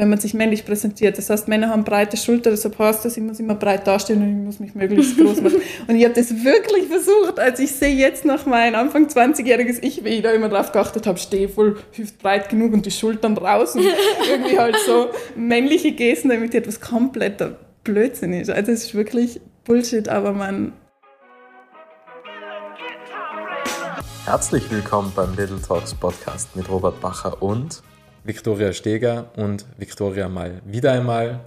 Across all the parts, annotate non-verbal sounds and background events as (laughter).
wenn man sich männlich präsentiert. Das heißt, Männer haben breite Schultern, deshalb heißt das, ich muss immer breit dastehen und ich muss mich möglichst groß machen. (laughs) Und ich habe das wirklich versucht, als ich sehe jetzt noch mein Anfang 20-jähriges Ich, wie ich da immer drauf geachtet habe, stehe voll hüftbreit genug und die Schultern raus und (laughs) irgendwie halt so männliche Gesten, damit etwas kompletter Blödsinn ist. Also es ist wirklich Bullshit, aber man... Herzlich willkommen beim Little Talks Podcast mit Robert Bacher und Viktoria Steger und Viktoria mal wieder einmal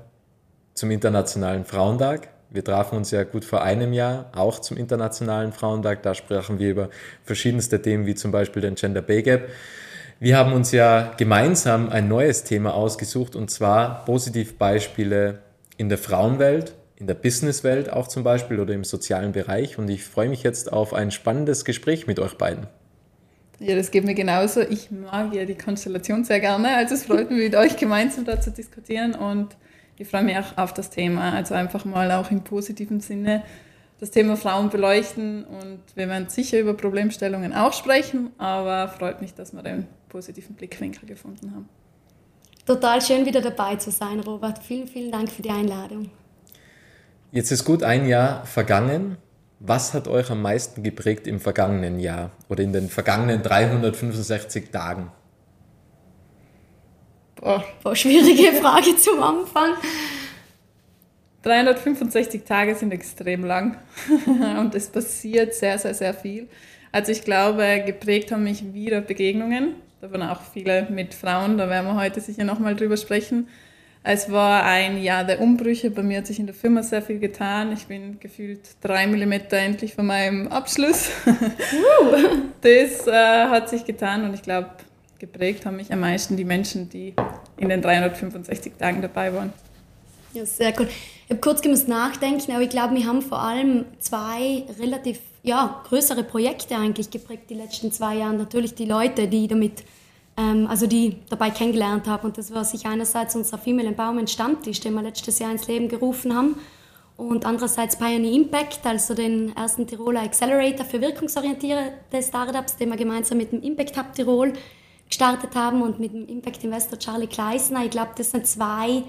zum Internationalen Frauentag. Wir trafen uns ja gut vor einem Jahr auch zum Internationalen Frauentag. Da sprachen wir über verschiedenste Themen wie zum Beispiel den Gender Pay Gap. Wir haben uns ja gemeinsam ein neues Thema ausgesucht und zwar Positivbeispiele in der Frauenwelt, in der Businesswelt auch zum Beispiel oder im sozialen Bereich. Und ich freue mich jetzt auf ein spannendes Gespräch mit euch beiden. Ja, das geht mir genauso. Ich mag ja die Konstellation sehr gerne. Also es freut mich, mit euch gemeinsam da zu diskutieren und ich freue mich auch auf das Thema. Also einfach mal auch im positiven Sinne das Thema Frauen beleuchten und wir werden sicher über Problemstellungen auch sprechen, aber freut mich, dass wir den positiven Blickwinkel gefunden haben. Total schön wieder dabei zu sein, Robert. Vielen, vielen Dank für die Einladung. Jetzt ist gut ein Jahr vergangen was hat euch am meisten geprägt im vergangenen Jahr oder in den vergangenen 365 Tagen? Boah, boah schwierige (laughs) Frage zum Anfang. 365 Tage sind extrem lang (laughs) und es passiert sehr, sehr, sehr viel. Also ich glaube, geprägt haben mich wieder Begegnungen, davon auch viele mit Frauen, da werden wir heute sicher nochmal drüber sprechen. Es war ein Jahr der Umbrüche. Bei mir hat sich in der Firma sehr viel getan. Ich bin gefühlt drei Millimeter endlich von meinem Abschluss. das äh, hat sich getan und ich glaube, geprägt haben mich am meisten die Menschen, die in den 365 Tagen dabei waren. Ja, sehr cool. Ich habe kurz gemusst nachdenken, aber ich glaube, wir haben vor allem zwei relativ ja, größere Projekte eigentlich geprägt die letzten zwei Jahre. Natürlich die Leute, die damit ähm, also die dabei kennengelernt habe. Und das war sich einerseits unser Female Empowerment Stammtisch, den wir letztes Jahr ins Leben gerufen haben. Und andererseits Pioneer Impact, also den ersten Tiroler Accelerator für wirkungsorientierte Startups, den wir gemeinsam mit dem Impact Hub Tirol gestartet haben und mit dem Impact Investor Charlie Kleisner. Ich glaube, das sind zwei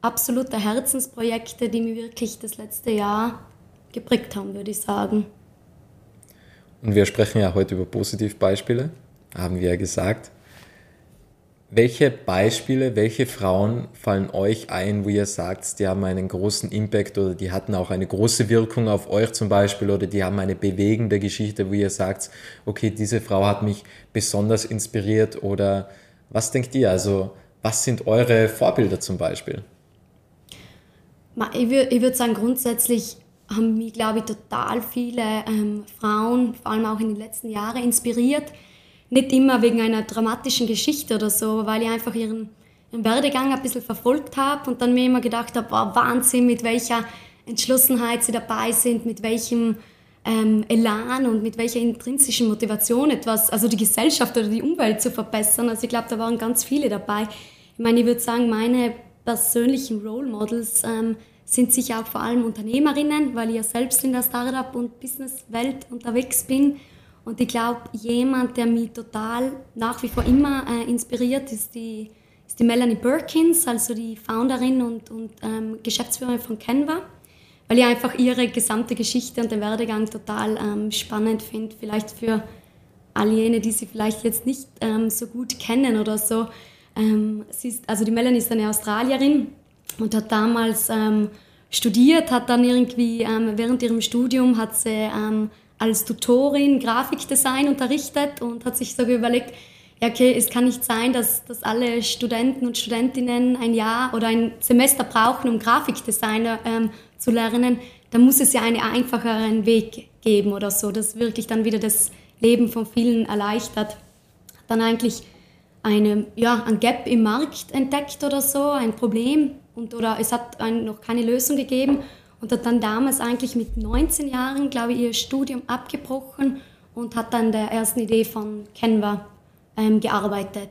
absolute Herzensprojekte, die mir wirklich das letzte Jahr geprägt haben, würde ich sagen. Und wir sprechen ja heute über Positivbeispiele, haben wir ja gesagt. Welche Beispiele, welche Frauen fallen euch ein, wo ihr sagt, die haben einen großen Impact oder die hatten auch eine große Wirkung auf euch zum Beispiel oder die haben eine bewegende Geschichte, wo ihr sagt, okay, diese Frau hat mich besonders inspiriert oder was denkt ihr? Also was sind eure Vorbilder zum Beispiel? Ich würde würd sagen, grundsätzlich haben mich, glaube ich, total viele ähm, Frauen, vor allem auch in den letzten Jahren, inspiriert nicht immer wegen einer dramatischen Geschichte oder so, weil ich einfach ihren, ihren Werdegang ein bisschen verfolgt habe und dann mir immer gedacht habe, wow, Wahnsinn, mit welcher Entschlossenheit sie dabei sind, mit welchem ähm, Elan und mit welcher intrinsischen Motivation etwas, also die Gesellschaft oder die Umwelt zu verbessern. Also ich glaube, da waren ganz viele dabei. Ich meine, ich würde sagen, meine persönlichen Role Models ähm, sind sicher auch vor allem Unternehmerinnen, weil ich ja selbst in der Startup- und Businesswelt unterwegs bin und ich glaube, jemand, der mich total nach wie vor immer äh, inspiriert, ist die, ist die Melanie Perkins, also die Founderin und, und ähm, Geschäftsführerin von Canva, weil ich einfach ihre gesamte Geschichte und den Werdegang total ähm, spannend finde. Vielleicht für all jene, die sie vielleicht jetzt nicht ähm, so gut kennen oder so. Ähm, sie ist, also die Melanie ist eine Australierin und hat damals ähm, studiert, hat dann irgendwie ähm, während ihrem Studium hat sie als Tutorin Grafikdesign unterrichtet und hat sich so überlegt, ja, okay, es kann nicht sein, dass, dass alle Studenten und Studentinnen ein Jahr oder ein Semester brauchen, um Grafikdesigner ähm, zu lernen. Da muss es ja einen einfacheren Weg geben oder so, das wirklich dann wieder das Leben von vielen erleichtert. Dann eigentlich eine, ja, ein Gap im Markt entdeckt oder so, ein Problem und, oder es hat noch keine Lösung gegeben und hat dann damals eigentlich mit 19 Jahren, glaube ich, ihr Studium abgebrochen und hat dann der ersten Idee von Canva ähm, gearbeitet.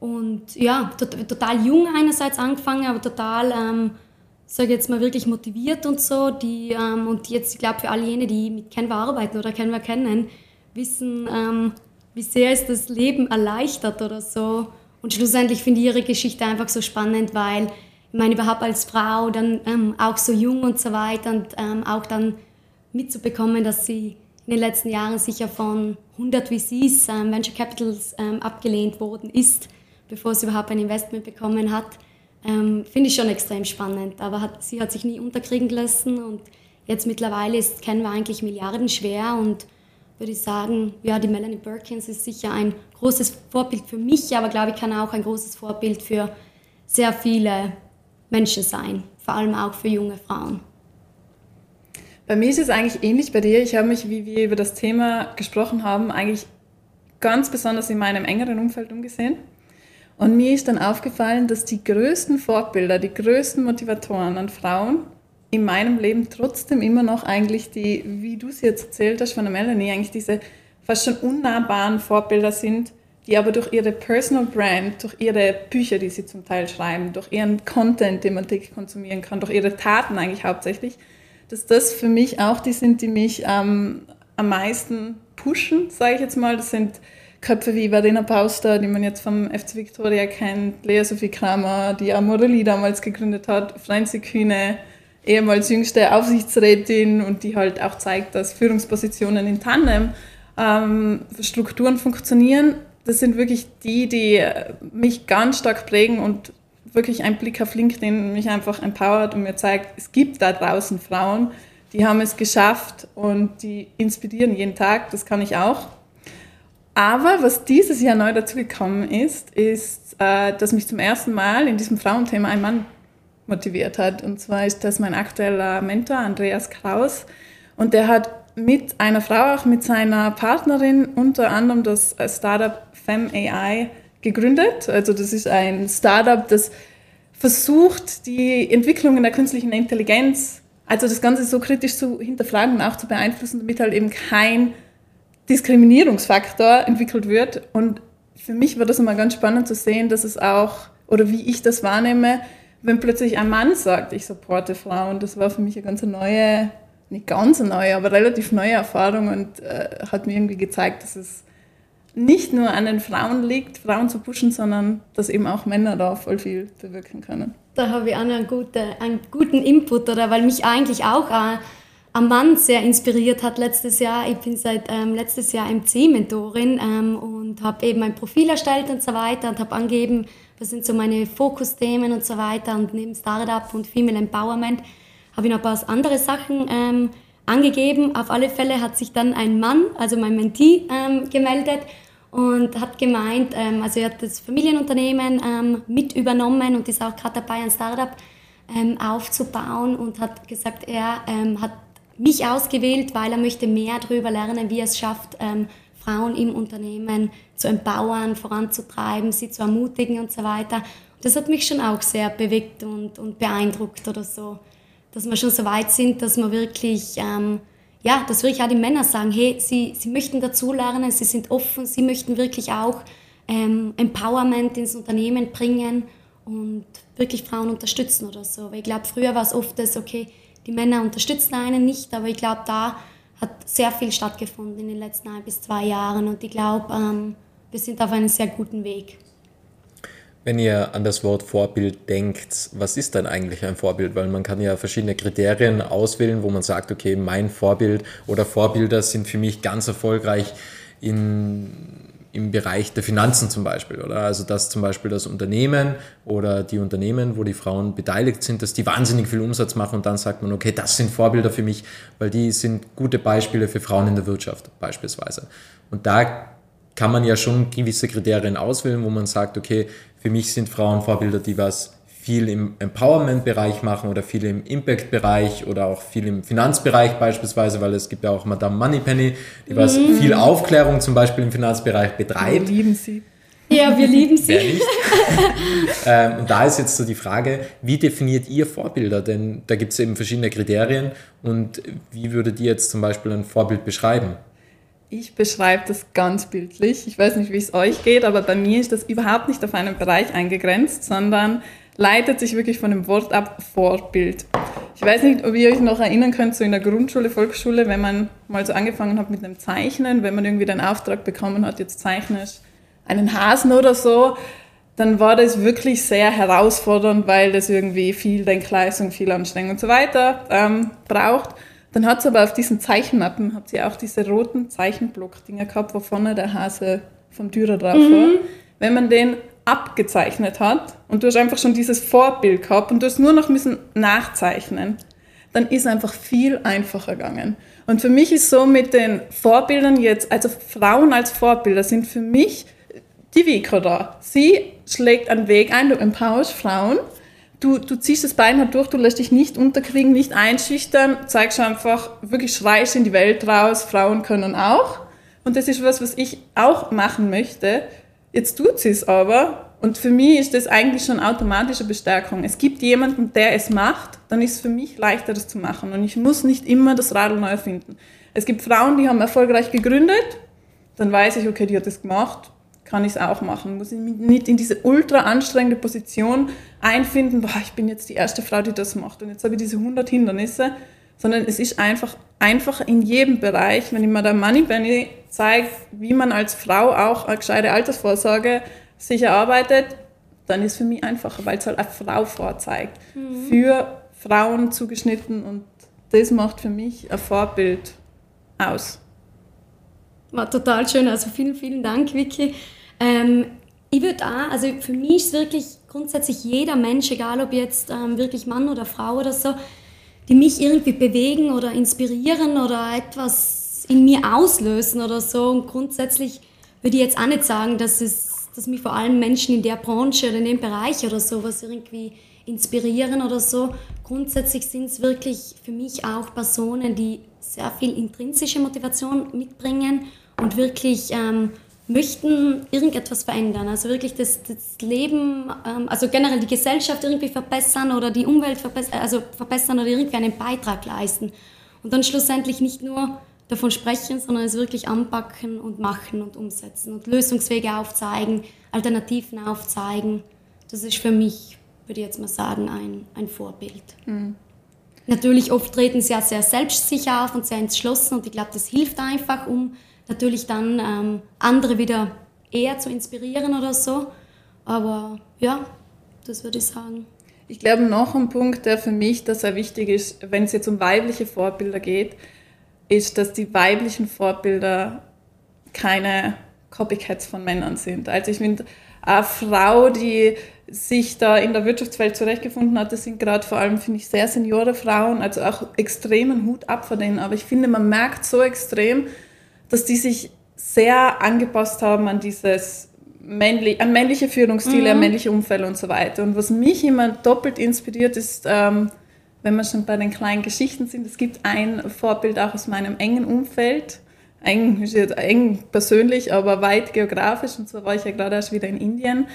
Und ja, total jung einerseits angefangen, aber total, ähm, sage jetzt mal, wirklich motiviert und so. Die, ähm, und jetzt, ich glaube, für all jene, die mit Canva arbeiten oder Canva kennen, wissen, ähm, wie sehr es das Leben erleichtert oder so. Und schlussendlich finde ich ihre Geschichte einfach so spannend, weil meine, überhaupt als Frau dann ähm, auch so jung und so weiter und ähm, auch dann mitzubekommen, dass sie in den letzten Jahren sicher von 100 VCs, ähm, Venture Capitals, ähm, abgelehnt worden ist, bevor sie überhaupt ein Investment bekommen hat, ähm, finde ich schon extrem spannend. Aber hat, sie hat sich nie unterkriegen lassen und jetzt mittlerweile ist, wir eigentlich Milliarden schwer und würde ich sagen, ja, die Melanie Birkins ist sicher ein großes Vorbild für mich, aber glaube ich kann auch ein großes Vorbild für sehr viele Menschen sein, vor allem auch für junge Frauen. Bei mir ist es eigentlich ähnlich bei dir. Ich habe mich, wie wir über das Thema gesprochen haben, eigentlich ganz besonders in meinem engeren Umfeld umgesehen. Und mir ist dann aufgefallen, dass die größten Vorbilder, die größten Motivatoren an Frauen in meinem Leben trotzdem immer noch eigentlich die, wie du es jetzt erzählt hast von der Melanie, eigentlich diese fast schon unnahbaren Vorbilder sind, die aber durch ihre Personal Brand, durch ihre Bücher, die sie zum Teil schreiben, durch ihren Content, den man täglich konsumieren kann, durch ihre Taten eigentlich hauptsächlich, dass das für mich auch die sind, die mich ähm, am meisten pushen, sage ich jetzt mal. Das sind Köpfe wie Verena Pauster, die man jetzt vom FC Victoria kennt, Lea Sophie Kramer, die Amorelli damals gegründet hat, Franzi Kühne, ehemals jüngste Aufsichtsrätin und die halt auch zeigt, dass Führungspositionen in Tandem ähm, Strukturen funktionieren. Das sind wirklich die, die mich ganz stark prägen und wirklich ein Blick auf LinkedIn mich einfach empowert und mir zeigt, es gibt da draußen Frauen, die haben es geschafft und die inspirieren jeden Tag. Das kann ich auch. Aber was dieses Jahr neu dazugekommen ist, ist, äh, dass mich zum ersten Mal in diesem Frauenthema ein Mann motiviert hat. Und zwar ist das mein aktueller Mentor, Andreas Kraus. Und der hat mit einer Frau, auch mit seiner Partnerin, unter anderem das Startup FemAI gegründet. Also das ist ein Startup, das versucht, die Entwicklungen der künstlichen Intelligenz, also das Ganze so kritisch zu hinterfragen und auch zu beeinflussen, damit halt eben kein Diskriminierungsfaktor entwickelt wird. Und für mich war das immer ganz spannend zu sehen, dass es auch, oder wie ich das wahrnehme, wenn plötzlich ein Mann sagt, ich supporte Frauen, das war für mich eine ganz neue, nicht ganz neue, aber relativ neue Erfahrung und äh, hat mir irgendwie gezeigt, dass es nicht nur an den Frauen liegt, Frauen zu pushen, sondern dass eben auch Männer da voll viel bewirken können. Da habe ich auch einen guten, einen guten Input, oder weil mich eigentlich auch ein Mann sehr inspiriert hat letztes Jahr. Ich bin seit ähm, letztes Jahr MC-Mentorin ähm, und habe eben ein Profil erstellt und so weiter und habe angegeben, was sind so meine Fokusthemen und so weiter. Und neben Startup und Female Empowerment habe ich noch ein paar andere Sachen ähm, angegeben. Auf alle Fälle hat sich dann ein Mann, also mein Mentee, ähm, gemeldet und hat gemeint, ähm, also er hat das Familienunternehmen ähm, mit übernommen und ist auch gerade dabei, ein Startup ähm, aufzubauen und hat gesagt, er ähm, hat mich ausgewählt, weil er möchte mehr darüber lernen, wie er es schafft, ähm, Frauen im Unternehmen zu empowern, voranzutreiben, sie zu ermutigen und so weiter. das hat mich schon auch sehr bewegt und, und beeindruckt oder so, dass wir schon so weit sind, dass wir wirklich, ja, dass wirklich auch die Männer sagen, hey, sie, sie möchten dazulernen, sie sind offen, sie möchten wirklich auch ähm, Empowerment ins Unternehmen bringen und wirklich Frauen unterstützen oder so. Weil ich glaube, früher war es oft das, okay, die Männer unterstützen einen nicht, aber ich glaube, da hat sehr viel stattgefunden in den letzten ein bis zwei Jahren und ich glaube, ähm, wir sind auf einem sehr guten Weg. Wenn ihr an das Wort Vorbild denkt, was ist dann eigentlich ein Vorbild? Weil man kann ja verschiedene Kriterien auswählen, wo man sagt, okay, mein Vorbild oder Vorbilder sind für mich ganz erfolgreich in im Bereich der Finanzen zum Beispiel, oder? Also dass zum Beispiel das Unternehmen oder die Unternehmen, wo die Frauen beteiligt sind, dass die wahnsinnig viel Umsatz machen und dann sagt man, okay, das sind Vorbilder für mich, weil die sind gute Beispiele für Frauen in der Wirtschaft beispielsweise. Und da kann man ja schon gewisse Kriterien auswählen, wo man sagt, okay, für mich sind Frauen Vorbilder, die was viel im Empowerment-Bereich machen oder viel im Impact-Bereich oder auch viel im Finanzbereich beispielsweise, weil es gibt ja auch Madame Moneypenny, die was mm. viel Aufklärung zum Beispiel im Finanzbereich betreibt. Wir lieben sie. Ja, wir lieben sie. (laughs) ähm, und da ist jetzt so die Frage, wie definiert ihr Vorbilder? Denn da gibt es eben verschiedene Kriterien und wie würdet ihr jetzt zum Beispiel ein Vorbild beschreiben? Ich beschreibe das ganz bildlich. Ich weiß nicht, wie es euch geht, aber bei mir ist das überhaupt nicht auf einen Bereich eingegrenzt, sondern leitet sich wirklich von dem Wort ab Vorbild. Ich weiß nicht, ob ihr euch noch erinnern könnt, so in der Grundschule, Volksschule, wenn man mal so angefangen hat mit einem Zeichnen, wenn man irgendwie den Auftrag bekommen hat, jetzt zeichnest einen Hasen oder so, dann war das wirklich sehr herausfordernd, weil das irgendwie viel Denkleistung, viel Anstrengung und so weiter ähm, braucht. Dann hat sie aber auf diesen Zeichenmappen, hat sie auch diese roten Zeichenblock-Dinger gehabt, wo vorne der Hase vom Dürer drauf mhm. war. Wenn man den abgezeichnet hat und du hast einfach schon dieses Vorbild gehabt und du hast nur noch müssen nachzeichnen, dann ist einfach viel einfacher gegangen. Und für mich ist so mit den Vorbildern jetzt, also Frauen als Vorbilder sind für mich die Vika da. Sie schlägt einen Weg ein, du empowerst Frauen, du, du ziehst das Bein halt durch, du lässt dich nicht unterkriegen, nicht einschüchtern, zeigst einfach, wirklich schreist in die Welt raus, Frauen können auch. Und das ist was, was ich auch machen möchte. Jetzt tut sie es aber. Und für mich ist das eigentlich schon automatische Bestärkung. Es gibt jemanden, der es macht, dann ist es für mich leichter, das zu machen. Und ich muss nicht immer das Radl neu erfinden. Es gibt Frauen, die haben erfolgreich gegründet, dann weiß ich, okay, die hat das gemacht, kann ich es auch machen. Muss ich mich nicht in diese ultra anstrengende Position einfinden, boah, ich bin jetzt die erste Frau, die das macht und jetzt habe ich diese 100 Hindernisse, sondern es ist einfach einfach in jedem Bereich, wenn ich mir der Money Benny zeige, wie man als Frau auch eine gescheite Altersvorsorge sich erarbeitet, dann ist es für mich einfacher, weil es halt eine Frau vorzeigt. Mhm. Für Frauen zugeschnitten und das macht für mich ein Vorbild aus. War total schön, also vielen, vielen Dank, Vicky. Ähm, ich würde auch, also für mich ist wirklich grundsätzlich jeder Mensch, egal ob jetzt ähm, wirklich Mann oder Frau oder so, die mich irgendwie bewegen oder inspirieren oder etwas in mir auslösen oder so. Und grundsätzlich würde ich jetzt auch nicht sagen, dass es dass mich vor allem Menschen in der Branche oder in dem Bereich oder sowas irgendwie inspirieren oder so. Grundsätzlich sind es wirklich für mich auch Personen, die sehr viel intrinsische Motivation mitbringen und wirklich ähm, möchten irgendetwas verändern, also wirklich das, das Leben, ähm, also generell die Gesellschaft irgendwie verbessern oder die Umwelt verbessern, also verbessern oder irgendwie einen Beitrag leisten. Und dann schlussendlich nicht nur davon sprechen, sondern es wirklich anpacken und machen und umsetzen und Lösungswege aufzeigen, Alternativen aufzeigen. Das ist für mich, würde ich jetzt mal sagen, ein, ein Vorbild. Mhm. Natürlich oft treten sie ja sehr selbstsicher auf und sehr entschlossen und ich glaube, das hilft einfach, um natürlich dann ähm, andere wieder eher zu inspirieren oder so. Aber ja, das würde ich sagen. Ich glaube, noch ein Punkt, der für mich da sehr wichtig ist, wenn es jetzt um weibliche Vorbilder geht, ist, dass die weiblichen Vorbilder keine Copycats von Männern sind. Also ich finde, eine Frau, die sich da in der Wirtschaftswelt zurechtgefunden hat, das sind gerade vor allem, finde ich, sehr seniore Frauen, also auch extremen Hut ab von denen. Aber ich finde, man merkt so extrem, dass die sich sehr angepasst haben an dieses männlich, an männliche Führungsstile, mhm. an männliche Umfälle und so weiter. Und was mich immer doppelt inspiriert, ist, ähm, wenn wir schon bei den kleinen Geschichten sind, es gibt ein Vorbild auch aus meinem engen Umfeld, eng, eng persönlich, aber weit geografisch. Und zwar war ich ja gerade erst wieder in Indien.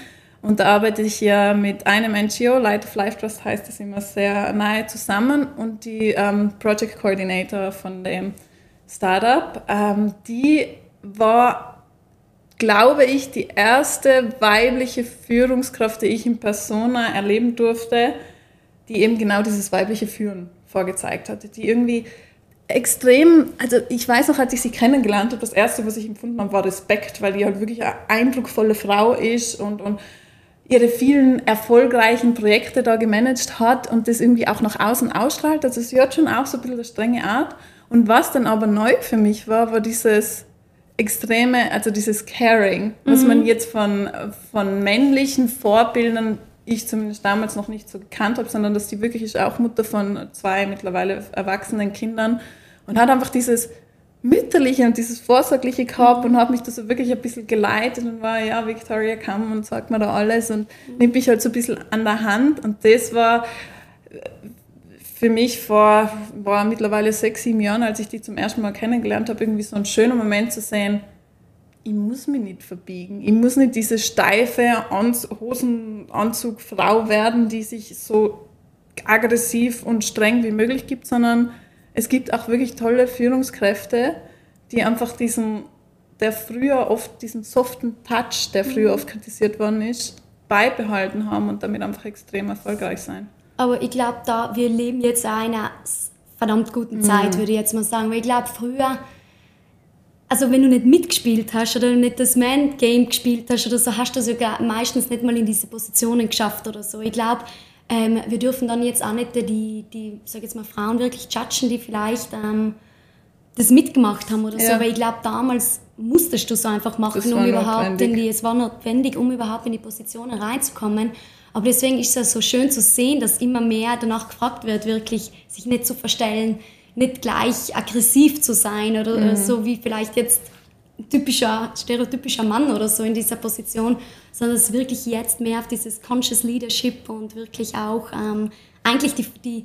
Und da arbeite ich ja mit einem NGO, Light of Life Trust heißt es immer, sehr nahe zusammen. Und die ähm, Project Coordinator von dem Startup. Ähm, die war, glaube ich, die erste weibliche Führungskraft, die ich in Persona erleben durfte, die eben genau dieses weibliche Führen vorgezeigt hatte, die irgendwie extrem, also ich weiß noch, als ich sie kennengelernt habe, das erste, was ich empfunden habe, war Respekt, weil die halt wirklich eine eindrucksvolle Frau ist und, und ihre vielen erfolgreichen Projekte da gemanagt hat und das irgendwie auch nach außen ausstrahlt. Also sie hat schon auch so ein bisschen eine strenge Art. Und was dann aber neu für mich war, war dieses extreme, also dieses Caring, was mhm. man jetzt von, von männlichen Vorbildern, ich zumindest damals noch nicht so gekannt habe, sondern dass die wirklich ist auch Mutter von zwei mittlerweile erwachsenen Kindern und hat einfach dieses mütterliche und dieses vorsorgliche gehabt und hat mich da so wirklich ein bisschen geleitet und war, ja, Victoria, komm und sag mir da alles und mhm. nimmt mich halt so ein bisschen an der Hand und das war für mich vor war mittlerweile sechs, sieben Jahren, als ich die zum ersten Mal kennengelernt habe, irgendwie so ein schöner Moment zu sehen, ich muss mich nicht verbiegen. Ich muss nicht diese steife Ans Hosenanzugfrau werden, die sich so aggressiv und streng wie möglich gibt, sondern es gibt auch wirklich tolle Führungskräfte, die einfach diesen, der früher oft diesen soften Touch, der früher mhm. oft kritisiert worden ist, beibehalten haben und damit einfach extrem erfolgreich sein. Aber ich glaube, da wir leben jetzt in einer verdammt guten Zeit, mhm. würde ich jetzt mal sagen. Weil ich glaube, früher also wenn du nicht mitgespielt hast oder nicht das Man-Game gespielt hast oder so, hast du sogar meistens nicht mal in diese Positionen geschafft oder so. Ich glaube, ähm, wir dürfen dann jetzt auch nicht die, die sag jetzt mal, Frauen wirklich judgen, die vielleicht ähm, das mitgemacht haben oder ja. so. Aber ich glaube, damals musstest du es einfach machen, um überhaupt in die, es war notwendig, um überhaupt in die Positionen reinzukommen. Aber deswegen ist es so schön zu sehen, dass immer mehr danach gefragt wird, wirklich sich nicht zu verstellen, nicht gleich aggressiv zu sein oder mhm. so wie vielleicht jetzt typischer, stereotypischer Mann oder so in dieser Position, sondern es wirklich jetzt mehr auf dieses Conscious Leadership und wirklich auch ähm, eigentlich die, die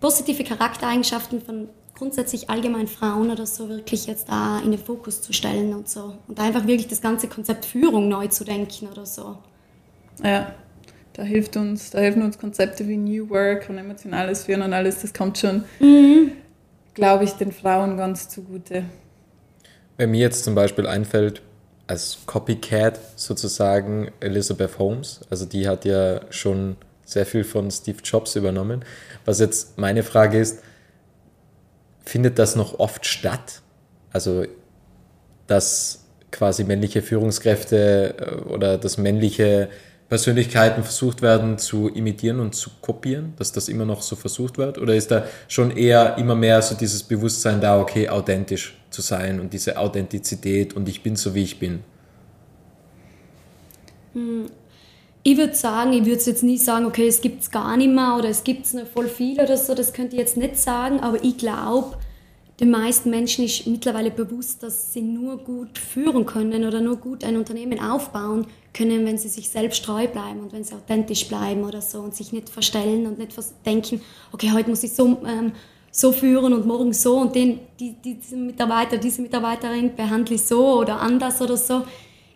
positive Charaktereigenschaften von grundsätzlich allgemein Frauen oder so wirklich jetzt da in den Fokus zu stellen und so. Und einfach wirklich das ganze Konzept Führung neu zu denken oder so. Ja, da hilft uns, da helfen uns Konzepte wie New Work und emotionales Führen und alles, das kommt schon, mhm. glaube ich, den Frauen ganz zugute. Wenn mir jetzt zum Beispiel einfällt, als Copycat sozusagen Elizabeth Holmes, also die hat ja schon sehr viel von Steve Jobs übernommen. Was jetzt meine Frage ist, findet das noch oft statt? Also, dass quasi männliche Führungskräfte äh, oder das männliche Persönlichkeiten versucht werden zu imitieren und zu kopieren, dass das immer noch so versucht wird? Oder ist da schon eher immer mehr so dieses Bewusstsein da, okay, authentisch zu sein und diese Authentizität und ich bin so, wie ich bin? Hm. Ich würde sagen, ich würde jetzt nie sagen, okay, es gibt es gar nicht mehr oder es gibt es noch voll viel oder so, das könnte ich jetzt nicht sagen, aber ich glaube, den meisten Menschen ist mittlerweile bewusst, dass sie nur gut führen können oder nur gut ein Unternehmen aufbauen können, wenn sie sich selbst treu bleiben und wenn sie authentisch bleiben oder so und sich nicht verstellen und nicht denken, okay, heute muss ich so, ähm, so führen und morgen so und den, die, diese Mitarbeiter, diese Mitarbeiterin behandle ich so oder anders oder so.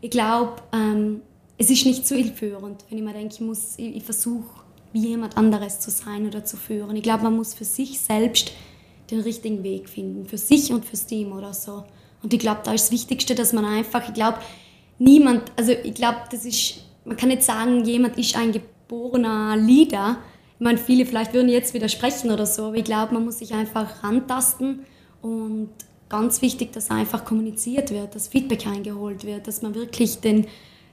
Ich glaube, ähm, es ist nicht zu illführend, wenn ich mir denke, ich, muss, ich, ich versuche, wie jemand anderes zu sein oder zu führen. Ich glaube, man muss für sich selbst den richtigen Weg finden, für sich und fürs Team oder so. Und ich glaube, da ist das Wichtigste, dass man einfach, ich glaube, niemand, also ich glaube, das ist, man kann nicht sagen, jemand ist ein geborener Leader. Ich meine, viele vielleicht würden jetzt widersprechen oder so, aber ich glaube, man muss sich einfach rantasten und ganz wichtig, dass einfach kommuniziert wird, dass Feedback eingeholt wird, dass man wirklich den,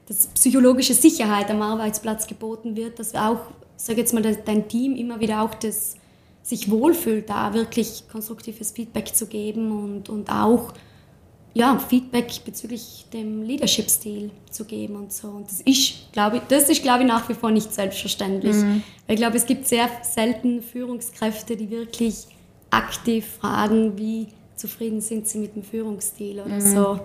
dass psychologische Sicherheit am Arbeitsplatz geboten wird, dass auch, sag jetzt mal, dein Team immer wieder auch das sich wohlfühlt, da wirklich konstruktives Feedback zu geben und, und auch ja, Feedback bezüglich dem Leadership-Stil zu geben und so. Und das ist, glaube ich, das ist, glaube ich, nach wie vor nicht selbstverständlich. Mhm. Weil ich glaube, es gibt sehr selten Führungskräfte, die wirklich aktiv fragen, wie zufrieden sind sie mit dem Führungsstil oder mhm. so.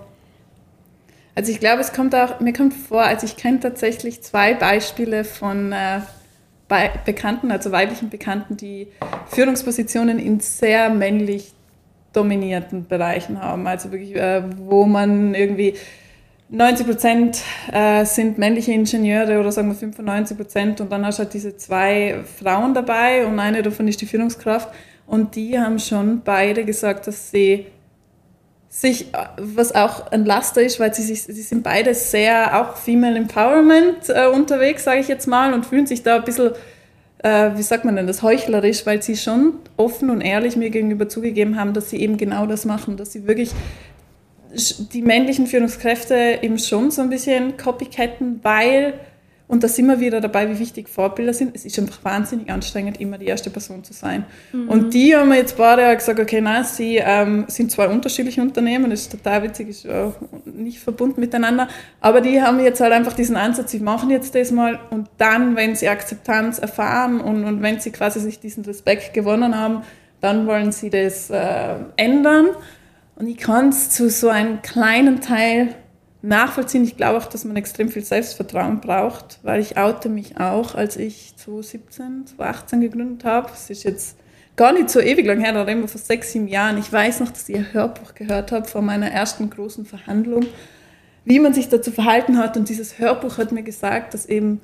Also ich glaube, es kommt auch, mir kommt vor, also ich kenne tatsächlich zwei Beispiele von äh, bei Bekannten, also weiblichen Bekannten, die Führungspositionen in sehr männlich dominierten Bereichen haben. Also wirklich, äh, wo man irgendwie 90 Prozent äh, sind männliche Ingenieure oder sagen wir 95 Prozent und dann hast du halt diese zwei Frauen dabei und eine davon ist die Führungskraft und die haben schon beide gesagt, dass sie sich, was auch ein Laster ist, weil sie, sich, sie sind beide sehr auch Female Empowerment äh, unterwegs, sage ich jetzt mal, und fühlen sich da ein bisschen, äh, wie sagt man denn das, heuchlerisch, weil sie schon offen und ehrlich mir gegenüber zugegeben haben, dass sie eben genau das machen, dass sie wirklich die männlichen Führungskräfte eben schon so ein bisschen copycatten, weil und da sind wir wieder dabei, wie wichtig Vorbilder sind. Es ist einfach wahnsinnig anstrengend, immer die erste Person zu sein. Mhm. Und die haben mir jetzt beide gesagt, okay, nein, sie ähm, sind zwei unterschiedliche Unternehmen, das ist total witzig, ist äh, nicht verbunden miteinander, aber die haben jetzt halt einfach diesen Ansatz, sie machen jetzt das mal und dann, wenn sie Akzeptanz erfahren und, und wenn sie quasi sich diesen Respekt gewonnen haben, dann wollen sie das äh, ändern. Und ich kann es zu so einem kleinen Teil nachvollziehen. Ich glaube auch, dass man extrem viel Selbstvertrauen braucht, weil ich oute mich auch, als ich 2017, 2018 gegründet habe. Es ist jetzt gar nicht so ewig lang her, da reden wir vor sechs, sieben Jahren. Ich weiß noch, dass ich ein Hörbuch gehört habe vor meiner ersten großen Verhandlung, wie man sich dazu verhalten hat. Und dieses Hörbuch hat mir gesagt, dass eben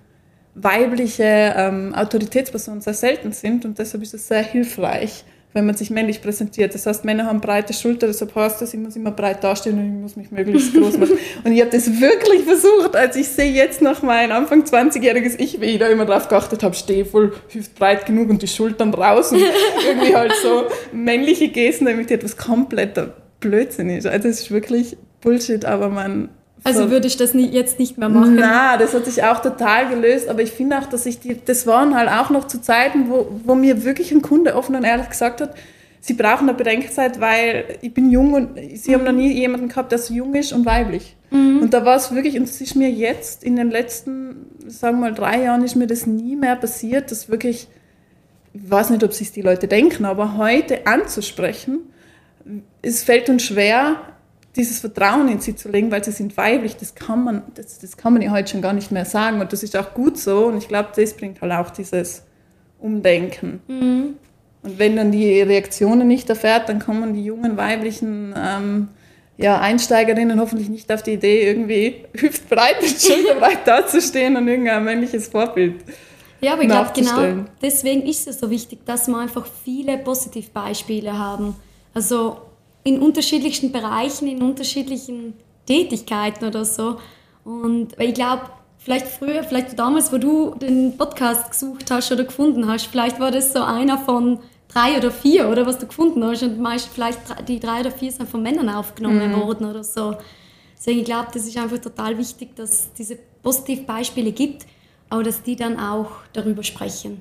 weibliche ähm, Autoritätspersonen sehr selten sind und deshalb ist es sehr hilfreich, wenn man sich männlich präsentiert. Das heißt, Männer haben breite Schultern, deshalb heißt das, ich muss immer breit dastehen und ich muss mich möglichst groß machen. (laughs) Und ich habe das wirklich versucht, als ich sehe jetzt noch mein Anfang 20-jähriges Ich, wie ich da immer drauf geachtet habe, stehe voll hüftbreit genug und die Schultern raus und (laughs) irgendwie halt so männliche Gesten, damit etwas komplett Blödsinn ist. Also es ist wirklich Bullshit, aber man also würde ich das nie, jetzt nicht mehr machen? Na, das hat sich auch total gelöst, aber ich finde auch, dass ich die, das waren halt auch noch zu Zeiten, wo, wo mir wirklich ein Kunde offen und ehrlich gesagt hat, sie brauchen eine Bedenkzeit, weil ich bin jung und sie haben noch nie jemanden gehabt, der so jung ist und weiblich. Mhm. Und da war es wirklich, und es ist mir jetzt in den letzten, sagen wir mal, drei Jahren ist mir das nie mehr passiert, dass wirklich, ich weiß nicht, ob sich die Leute denken, aber heute anzusprechen, es fällt uns schwer, dieses Vertrauen in sie zu legen, weil sie sind weiblich, das kann man, das, das kann man ja heute schon gar nicht mehr sagen. Und das ist auch gut so. Und ich glaube, das bringt halt auch dieses Umdenken. Mhm. Und wenn dann die Reaktionen nicht erfährt, dann kommen die jungen weiblichen ähm, ja, Einsteigerinnen hoffentlich nicht auf die Idee, irgendwie (laughs) hüftbreit und schulterbreit dazustehen und irgendein männliches Vorbild. Ja, aber ich glaube, genau deswegen ist es so wichtig, dass wir einfach viele Positivbeispiele haben. Also in unterschiedlichsten Bereichen, in unterschiedlichen Tätigkeiten oder so. Und ich glaube, vielleicht früher, vielleicht damals, wo du den Podcast gesucht hast oder gefunden hast, vielleicht war das so einer von drei oder vier oder was du gefunden hast und meist vielleicht die drei oder vier sind von Männern aufgenommen mhm. worden oder so. Deswegen ich glaube, das ist einfach total wichtig, dass es diese Positivbeispiele gibt, aber dass die dann auch darüber sprechen.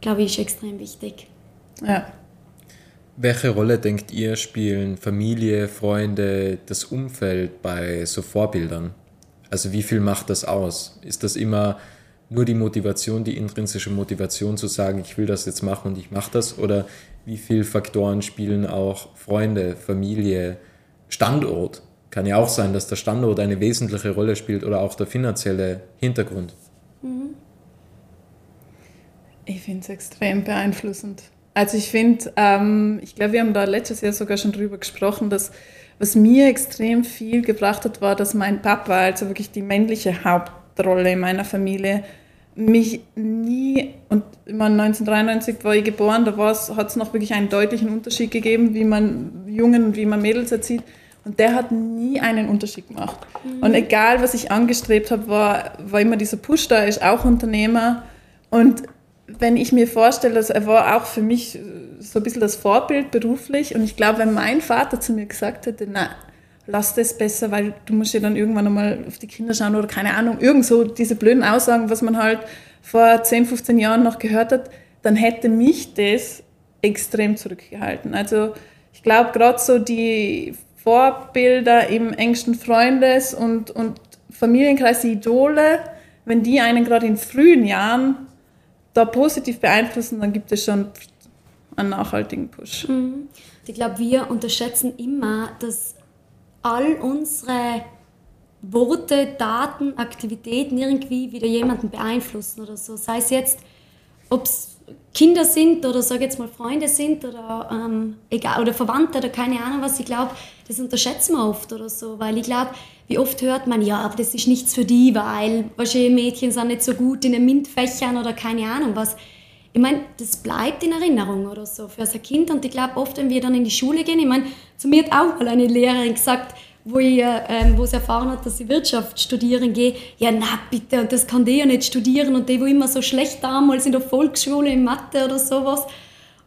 Glaube ich, ist extrem wichtig. Ja. Welche Rolle denkt ihr spielen Familie, Freunde, das Umfeld bei so Vorbildern? Also wie viel macht das aus? Ist das immer nur die Motivation, die intrinsische Motivation zu sagen, ich will das jetzt machen und ich mache das? Oder wie viele Faktoren spielen auch Freunde, Familie, Standort? Kann ja auch sein, dass der Standort eine wesentliche Rolle spielt oder auch der finanzielle Hintergrund. Mhm. Ich finde es extrem beeinflussend. Also ich finde, ähm, ich glaube, wir haben da letztes Jahr sogar schon drüber gesprochen, dass was mir extrem viel gebracht hat, war, dass mein Papa, also wirklich die männliche Hauptrolle in meiner Familie, mich nie, und immer 1993 war ich geboren, da hat es noch wirklich einen deutlichen Unterschied gegeben, wie man Jungen und wie man Mädels erzieht. Und der hat nie einen Unterschied gemacht. Mhm. Und egal, was ich angestrebt habe, war, war immer dieser Push da, ist auch Unternehmer. Und wenn ich mir vorstelle, dass er war auch für mich so ein bisschen das Vorbild beruflich und ich glaube, wenn mein Vater zu mir gesagt hätte, na, lass das besser, weil du musst ja dann irgendwann nochmal auf die Kinder schauen oder keine Ahnung, irgend so diese blöden Aussagen, was man halt vor 10, 15 Jahren noch gehört hat, dann hätte mich das extrem zurückgehalten. Also ich glaube, gerade so die Vorbilder im engsten Freundes- und, und Familienkreis, die Idole, wenn die einen gerade in frühen Jahren da positiv beeinflussen, dann gibt es schon einen nachhaltigen Push. Mhm. Ich glaube, wir unterschätzen immer, dass all unsere Worte, Daten, Aktivitäten irgendwie wieder jemanden beeinflussen oder so. Sei es jetzt, ob es Kinder sind oder sage jetzt mal Freunde sind oder ähm, egal oder Verwandte oder keine Ahnung was. Ich glaube, das unterschätzen wir oft oder so, weil ich glaube, wie oft hört man, ja, aber das ist nichts für die, weil wahrscheinlich Mädchen sind nicht so gut in den MINT-Fächern oder keine Ahnung was. Ich meine, das bleibt in Erinnerung oder so für sein Kind und ich glaube oft, wenn wir dann in die Schule gehen, ich meine, zu mir hat auch mal eine Lehrerin gesagt, wo, ich, ähm, wo sie erfahren hat, dass sie Wirtschaft studieren gehe, ja, na bitte, und das kann die ja nicht studieren und die, wo immer so schlecht damals in der Volksschule in Mathe oder sowas.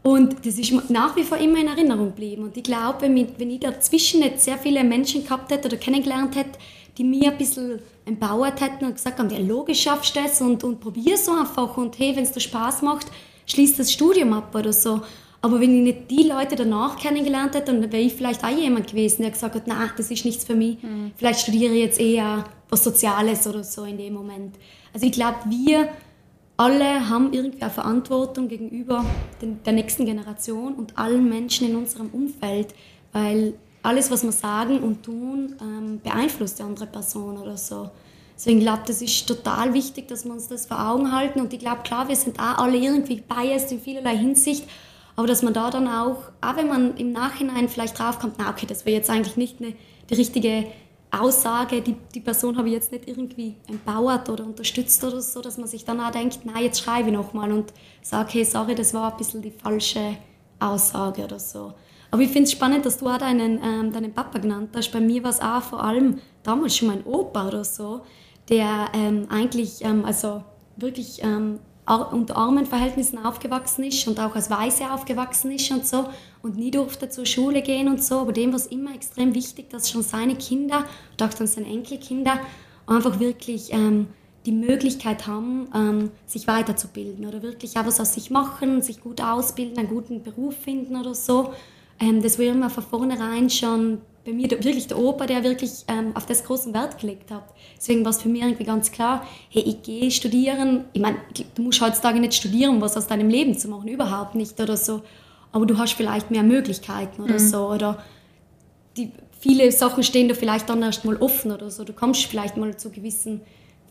Und das ist nach wie vor immer in Erinnerung geblieben. Und ich glaube, wenn, wenn ich dazwischen nicht sehr viele Menschen gehabt hätte oder kennengelernt hätte, die mir ein bisschen empowert hätten und gesagt haben, ja, logisch schaffst du das und, und probier so einfach und hey, wenn es dir Spaß macht, schließ das Studium ab oder so. Aber wenn ich nicht die Leute danach kennengelernt hätte, dann wäre ich vielleicht auch jemand gewesen, der gesagt hat, nein, das ist nichts für mich. Mhm. Vielleicht studiere ich jetzt eher was Soziales oder so in dem Moment. Also ich glaube, wir alle haben irgendwie eine Verantwortung gegenüber den, der nächsten Generation und allen Menschen in unserem Umfeld, weil alles, was wir sagen und tun, ähm, beeinflusst die andere Person oder so. Deswegen glaube ich, das ist total wichtig, dass wir uns das vor Augen halten. Und ich glaube, klar, wir sind auch alle irgendwie biased in vielerlei Hinsicht, aber dass man da dann auch, auch wenn man im Nachhinein vielleicht draufkommt, na okay, das wäre jetzt eigentlich nicht eine, die richtige Aussage, die, die Person habe ich jetzt nicht irgendwie empowert oder unterstützt oder so, dass man sich dann auch denkt, na jetzt schreibe ich nochmal und sage, hey, sorry, das war ein bisschen die falsche Aussage oder so. Aber ich finde es spannend, dass du auch deinen, ähm, deinen Papa genannt hast. Bei mir war es auch vor allem damals schon mein Opa oder so, der ähm, eigentlich, ähm, also wirklich ähm, unter armen Verhältnissen aufgewachsen ist und auch als Weiße aufgewachsen ist und so und nie durfte zur Schule gehen und so. Aber dem war es immer extrem wichtig, dass schon seine Kinder und auch dann seine Enkelkinder einfach wirklich ähm, die Möglichkeit haben, ähm, sich weiterzubilden oder wirklich auch was aus sich machen, sich gut ausbilden, einen guten Beruf finden oder so. Ähm, das war immer von vornherein schon bei mir wirklich der Opa, der wirklich ähm, auf das großen Wert gelegt hat. Deswegen war es für mich irgendwie ganz klar, hey, ich gehe studieren. Ich meine, du musst heutzutage nicht studieren, was aus deinem Leben zu machen, überhaupt nicht oder so. Aber du hast vielleicht mehr Möglichkeiten oder mhm. so. Oder die, viele Sachen stehen dir vielleicht dann erst mal offen oder so. Du kommst vielleicht mal zu gewissen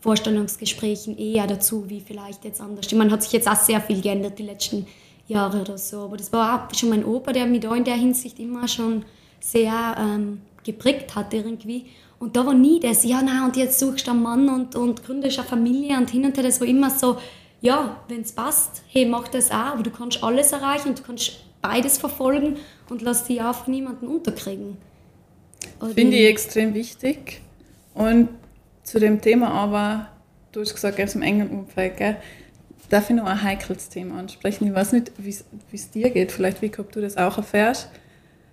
Vorstellungsgesprächen eher dazu, wie vielleicht jetzt anders. Ich meine, hat sich jetzt auch sehr viel geändert die letzten Jahre oder so. Aber das war auch schon mein Opa, der mich da in der Hinsicht immer schon sehr ähm, geprägt hat irgendwie. Und da war nie das, ja, na und jetzt suchst du einen Mann und, und gründest eine Familie und hin und her. Das war immer so, ja, wenn es passt, hey, mach das auch, aber du kannst alles erreichen und du kannst beides verfolgen und lass dich auch von niemandem unterkriegen. Finde ich extrem wichtig. Und zu dem Thema aber, du hast gesagt, aus dem engen Umfeld, gell? darf ich noch ein heikles Thema ansprechen. Ich weiß nicht, wie es dir geht, vielleicht wie ob du das auch erfährst.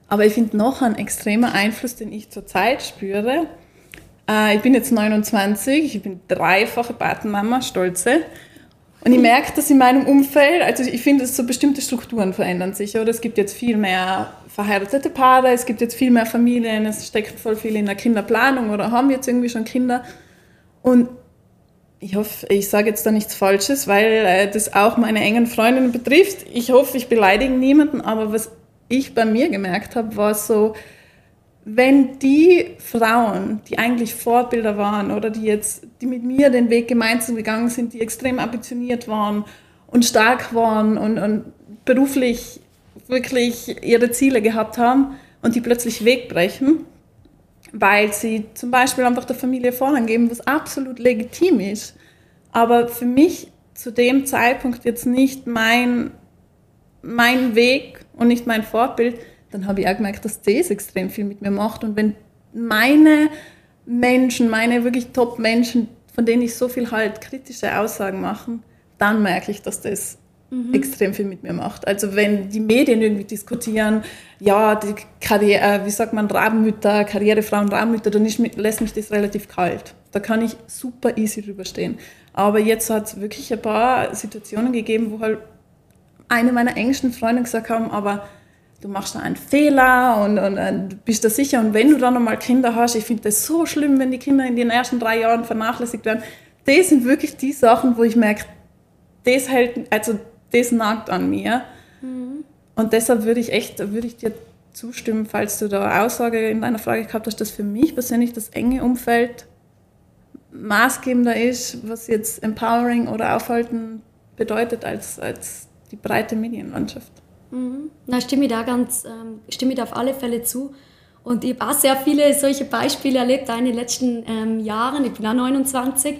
Aber ich finde noch ein extremer Einfluss, den ich zurzeit spüre. Äh, ich bin jetzt 29, ich bin dreifache Patenmama, stolze. Und ich merke das in meinem Umfeld, also ich finde, so bestimmte Strukturen verändern sich. Oder es gibt jetzt viel mehr verheiratete Paare, es gibt jetzt viel mehr Familien, es steckt voll viel in der Kinderplanung oder haben jetzt irgendwie schon Kinder. Und ich hoffe, ich sage jetzt da nichts Falsches, weil äh, das auch meine engen Freundinnen betrifft. Ich hoffe, ich beleidige niemanden, aber was ich bei mir gemerkt habe, war so, wenn die Frauen, die eigentlich Vorbilder waren oder die jetzt, die mit mir den Weg gemeinsam gegangen sind, die extrem ambitioniert waren und stark waren und, und beruflich wirklich ihre Ziele gehabt haben und die plötzlich wegbrechen, weil sie zum Beispiel einfach der Familie Vorrang geben, was absolut legitim ist. Aber für mich zu dem Zeitpunkt jetzt nicht mein, mein Weg und nicht mein Vorbild, dann habe ich auch gemerkt, dass das extrem viel mit mir macht. Und wenn meine Menschen, meine wirklich Top-Menschen, von denen ich so viel halt kritische Aussagen machen, dann merke ich, dass das mhm. extrem viel mit mir macht. Also wenn die Medien irgendwie diskutieren, ja, die Karriere, äh, wie sagt man, Rabenmütter, Karrierefrauen, Rabenmütter, dann ist, lässt mich das relativ kalt. Da kann ich super easy drüber stehen. Aber jetzt hat es wirklich ein paar Situationen gegeben, wo halt eine meiner engsten Freunde gesagt haben, aber du machst da einen Fehler und, und, und bist da sicher. Und wenn du dann nochmal Kinder hast, ich finde das so schlimm, wenn die Kinder in den ersten drei Jahren vernachlässigt werden. Das sind wirklich die Sachen, wo ich merke, das hält, also das nagt an mir. Mhm. Und deshalb würde ich echt, würde ich dir zustimmen, falls du da Aussage in deiner Frage gehabt hast, dass für mich persönlich das enge Umfeld maßgebender ist, was jetzt empowering oder aufhalten bedeutet als, als die breite Medienlandschaft. Mhm. Na, stimme ich da ganz, ähm, stimme ich auf alle Fälle zu. Und ich habe auch sehr viele solche Beispiele erlebt in den letzten ähm, Jahren. Ich bin auch 29.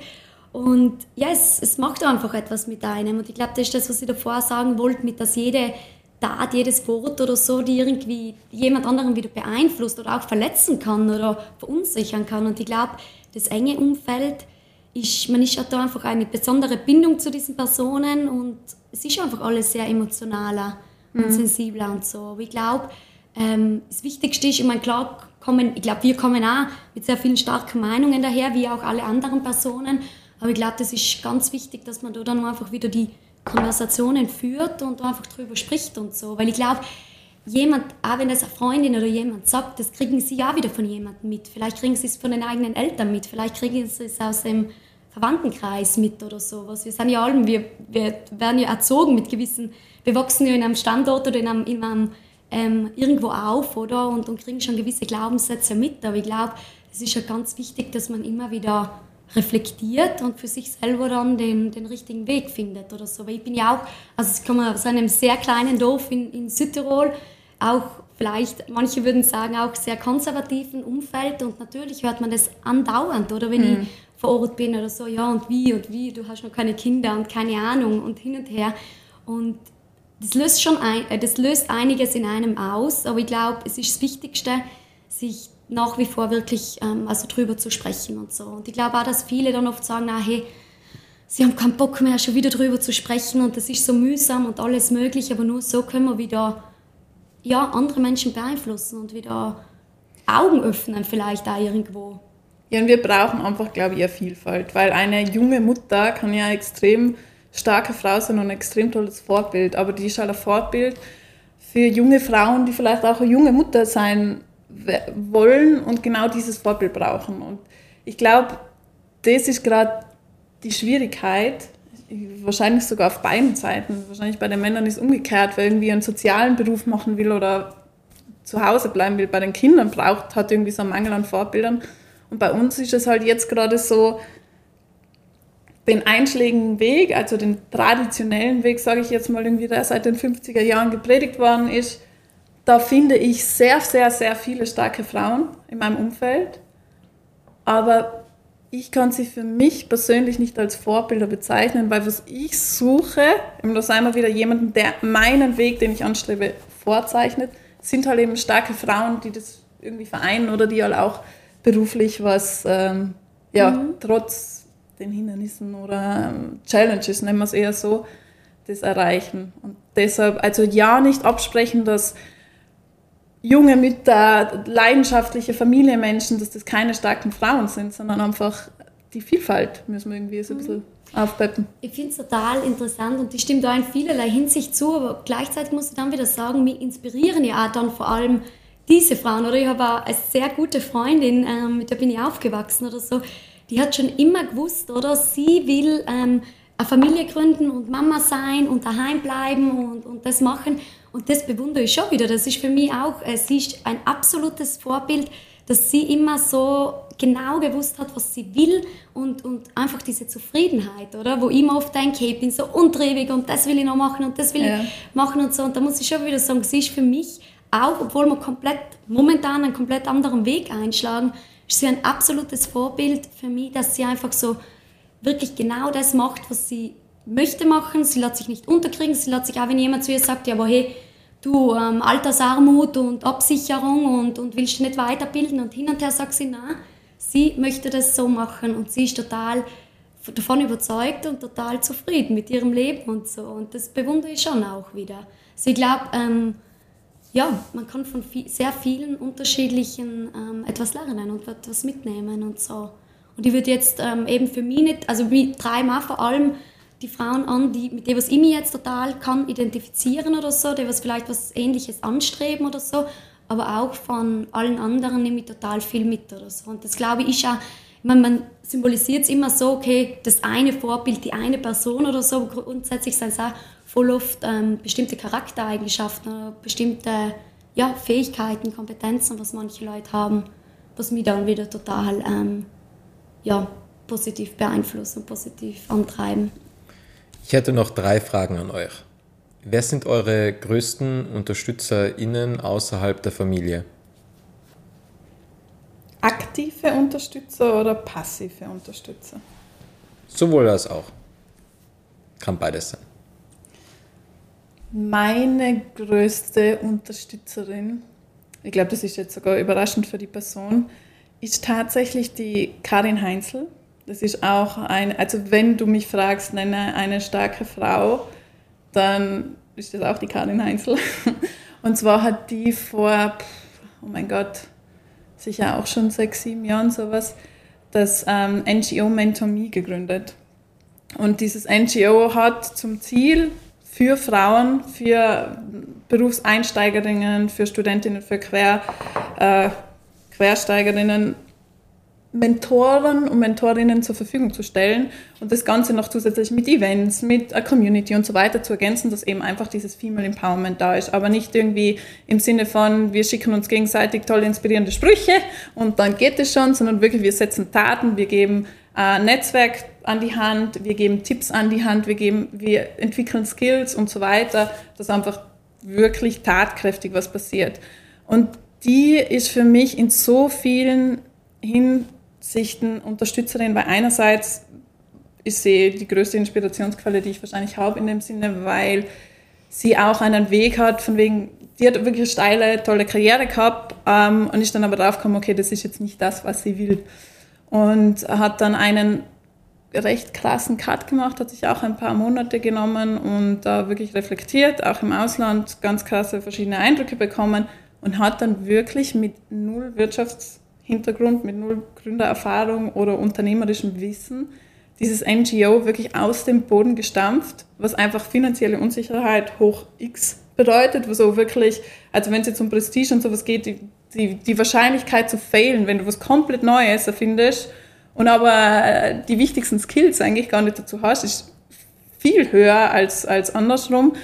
Und ja, es, es macht einfach etwas mit einem. Und ich glaube, das ist das, was ich davor sagen wollte, mit dass jede Tat, jedes Wort oder so, die irgendwie jemand anderen wieder beeinflusst oder auch verletzen kann oder verunsichern kann. Und ich glaube, das enge Umfeld ist, man ist ja da einfach eine besondere Bindung zu diesen Personen und es ist einfach alles sehr emotionaler mhm. und sensibler und so. Aber ich glaube, ähm, das Wichtigste ist, ich meine, klar, kommen, ich glaube, wir kommen auch mit sehr vielen starken Meinungen daher, wie auch alle anderen Personen. Aber ich glaube, das ist ganz wichtig, dass man da dann einfach wieder die Konversationen führt und einfach drüber spricht und so. Weil ich glaube, jemand, auch wenn das eine Freundin oder jemand sagt, das kriegen sie ja wieder von jemandem mit. Vielleicht kriegen sie es von den eigenen Eltern mit, vielleicht kriegen sie es aus dem Verwandtenkreis mit oder sowas. Wir sind ja alle, wir, wir werden ja erzogen mit gewissen, wir wachsen ja in einem Standort oder in einem, in einem ähm, irgendwo auf, oder? Und, und kriegen schon gewisse Glaubenssätze mit. Aber ich glaube, es ist ja ganz wichtig, dass man immer wieder reflektiert und für sich selber dann den, den richtigen Weg findet oder so. Weil ich bin ja auch, also ich komme aus einem sehr kleinen Dorf in, in Südtirol, auch vielleicht, manche würden sagen, auch sehr konservativen Umfeld und natürlich hört man das andauernd, oder wenn mhm. ich vor Ort bin oder so, ja und wie und wie, du hast noch keine Kinder und keine Ahnung und hin und her. Und das löst schon ein, äh, das löst einiges in einem aus, aber ich glaube, es ist das Wichtigste, sich nach wie vor wirklich ähm, also drüber zu sprechen und so. Und ich glaube auch, dass viele dann oft sagen, na hey, sie haben keinen Bock mehr, schon wieder darüber zu sprechen und das ist so mühsam und alles möglich, aber nur so können wir wieder ja, andere Menschen beeinflussen und wieder Augen öffnen vielleicht auch irgendwo. Ja, und wir brauchen einfach, glaube ich, eine Vielfalt, weil eine junge Mutter kann ja extrem starke Frau sein und ein extrem tolles Vorbild, aber die ist halt ein Vorbild für junge Frauen, die vielleicht auch eine junge Mutter sein wollen und genau dieses Vorbild brauchen. Und ich glaube, das ist gerade die Schwierigkeit, wahrscheinlich sogar auf beiden Seiten. Wahrscheinlich bei den Männern ist es umgekehrt, wer irgendwie einen sozialen Beruf machen will oder zu Hause bleiben will, bei den Kindern braucht, hat irgendwie so einen Mangel an Vorbildern. Und bei uns ist es halt jetzt gerade so, den einschlägigen Weg, also den traditionellen Weg, sage ich jetzt mal, irgendwie, der seit den 50er Jahren gepredigt worden ist, da finde ich sehr, sehr, sehr viele starke Frauen in meinem Umfeld. Aber ich kann sie für mich persönlich nicht als Vorbilder bezeichnen, weil was ich suche, da sei mal wieder jemanden, der meinen Weg, den ich anstrebe, vorzeichnet, sind halt eben starke Frauen, die das irgendwie vereinen oder die halt auch beruflich was, ähm, ja, mhm. trotz den Hindernissen oder ähm, Challenges, nennen wir es eher so, das erreichen. Und deshalb, also ja, nicht absprechen, dass junge Mütter, leidenschaftliche Familienmenschen, dass das keine starken Frauen sind, sondern einfach die Vielfalt müssen wir irgendwie so ein bisschen aufpeppen. Ich finde es total interessant und ich stimme da in vielerlei Hinsicht zu, aber gleichzeitig muss ich dann wieder sagen, mich inspirieren ja auch dann vor allem diese Frauen. Oder ich habe auch eine sehr gute Freundin, ähm, mit der bin ich aufgewachsen oder so, die hat schon immer gewusst, oder sie will ähm, eine Familie gründen und Mama sein und daheim bleiben und, und das machen. Und das bewundere ich schon wieder. Das ist für mich auch, äh, sie ist ein absolutes Vorbild, dass sie immer so genau gewusst hat, was sie will und, und einfach diese Zufriedenheit, oder? Wo ich mir oft denke, ich bin so untriebig und das will ich noch machen und das will ja. ich machen und so. Und da muss ich schon wieder sagen, sie ist für mich auch, obwohl wir komplett, momentan einen komplett anderen Weg einschlagen, ist sie ein absolutes Vorbild für mich, dass sie einfach so wirklich genau das macht, was sie möchte machen. Sie lässt sich nicht unterkriegen. Sie lässt sich auch, wenn jemand zu ihr sagt, ja, aber hey, du, ähm, Altersarmut und Absicherung und, und willst du nicht weiterbilden und hin und her, sagt sie, nein, sie möchte das so machen und sie ist total davon überzeugt und total zufrieden mit ihrem Leben und so. Und das bewundere ich schon auch wieder. Also ich ähm, ja, man kann von viel, sehr vielen unterschiedlichen ähm, etwas lernen und etwas mitnehmen und so. Und ich würde jetzt ähm, eben für mich nicht, also wir treiben auch vor allem die Frauen an, die, mit denen was ich mich jetzt total kann identifizieren oder so, die was vielleicht was Ähnliches anstreben oder so, aber auch von allen anderen nehme ich total viel mit oder so. Und das glaube ich ist auch, man, man symbolisiert es immer so, okay, das eine Vorbild, die eine Person oder so, grundsätzlich sind es auch voll oft ähm, bestimmte Charaktereigenschaften, bestimmte ja, Fähigkeiten, Kompetenzen, was manche Leute haben, was mich dann wieder total ähm, ja, positiv beeinflussen und positiv antreiben. Ich hätte noch drei Fragen an euch. Wer sind eure größten UnterstützerInnen außerhalb der Familie? Aktive Unterstützer oder passive Unterstützer? Sowohl als auch. Kann beides sein. Meine größte Unterstützerin, ich glaube, das ist jetzt sogar überraschend für die Person, ist tatsächlich die Karin Heinzel. Das ist auch eine, also wenn du mich fragst, nenne eine starke Frau, dann ist das auch die Karin Heinzel. (laughs) Und zwar hat die vor, oh mein Gott, sicher auch schon sechs, sieben Jahren sowas, das ähm, NGO Mentor Me gegründet. Und dieses NGO hat zum Ziel, für Frauen, für Berufseinsteigerinnen, für Studentinnen, für Quer, äh, Quersteigerinnen Mentoren und Mentorinnen zur Verfügung zu stellen und das Ganze noch zusätzlich mit Events, mit einer Community und so weiter zu ergänzen, dass eben einfach dieses Female Empowerment da ist. Aber nicht irgendwie im Sinne von, wir schicken uns gegenseitig tolle, inspirierende Sprüche und dann geht es schon, sondern wirklich, wir setzen Taten, wir geben ein Netzwerk an die Hand, wir geben Tipps an die Hand, wir, geben, wir entwickeln Skills und so weiter, dass einfach wirklich tatkräftig was passiert. Und die ist für mich in so vielen Hinsichten Unterstützerin, weil einerseits ist sie die größte Inspirationsquelle, die ich wahrscheinlich habe in dem Sinne, weil sie auch einen Weg hat, von wegen, die hat wirklich eine steile, tolle Karriere gehabt ähm, und ist dann aber drauf gekommen, okay, das ist jetzt nicht das, was sie will. Und hat dann einen recht krassen Cut gemacht, hat sich auch ein paar Monate genommen und da wirklich reflektiert, auch im Ausland ganz krasse verschiedene Eindrücke bekommen und hat dann wirklich mit null Wirtschaftshintergrund, mit null Gründererfahrung oder unternehmerischem Wissen dieses NGO wirklich aus dem Boden gestampft, was einfach finanzielle Unsicherheit hoch X bedeutet, wo so wirklich, also wenn es jetzt um Prestige und sowas geht, die, die, die Wahrscheinlichkeit zu failen, wenn du was komplett Neues erfindest und aber äh, die wichtigsten Skills eigentlich gar nicht dazu hast, ist viel höher als, als andersrum.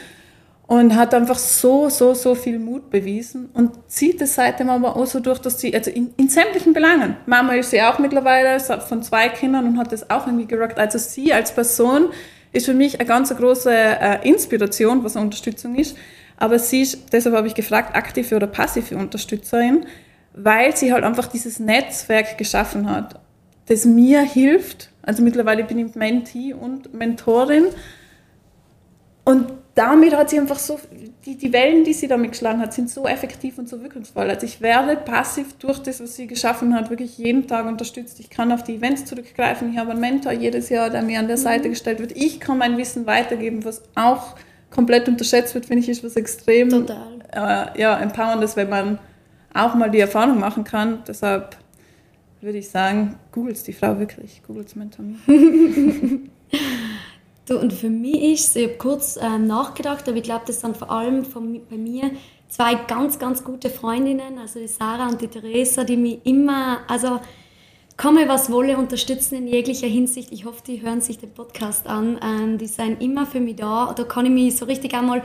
Und hat einfach so, so, so viel Mut bewiesen und zieht es seitdem aber auch so durch, dass sie, also in, in sämtlichen Belangen, Mama ist sie auch mittlerweile von zwei Kindern und hat das auch irgendwie gerockt, also sie als Person ist für mich eine ganz große äh, Inspiration, was eine Unterstützung ist, aber sie ist, deshalb habe ich gefragt, aktive oder passive Unterstützerin, weil sie halt einfach dieses Netzwerk geschaffen hat, das mir hilft, also mittlerweile bin ich Mentee und Mentorin und damit hat sie einfach so, die, die Wellen, die sie damit geschlagen hat, sind so effektiv und so wirkungsvoll. Also ich werde passiv durch das, was sie geschaffen hat, wirklich jeden Tag unterstützt. Ich kann auf die Events zurückgreifen. Ich habe einen Mentor jedes Jahr, der mir an der mhm. Seite gestellt wird. Ich kann mein Wissen weitergeben, was auch komplett unterschätzt wird, finde ich, ist was extrem äh, ja, empowerndes, wenn man auch mal die Erfahrung machen kann. Deshalb würde ich sagen, googles die Frau wirklich, googles Mentor. (laughs) Du, und für mich ist ich habe kurz ähm, nachgedacht, aber ich glaube, das sind vor allem von, bei mir zwei ganz, ganz gute Freundinnen, also die Sarah und die Theresa, die mich immer, also komme was wolle, unterstützen in jeglicher Hinsicht. Ich hoffe, die hören sich den Podcast an. Ähm, die sind immer für mich da. Da kann ich mich so richtig einmal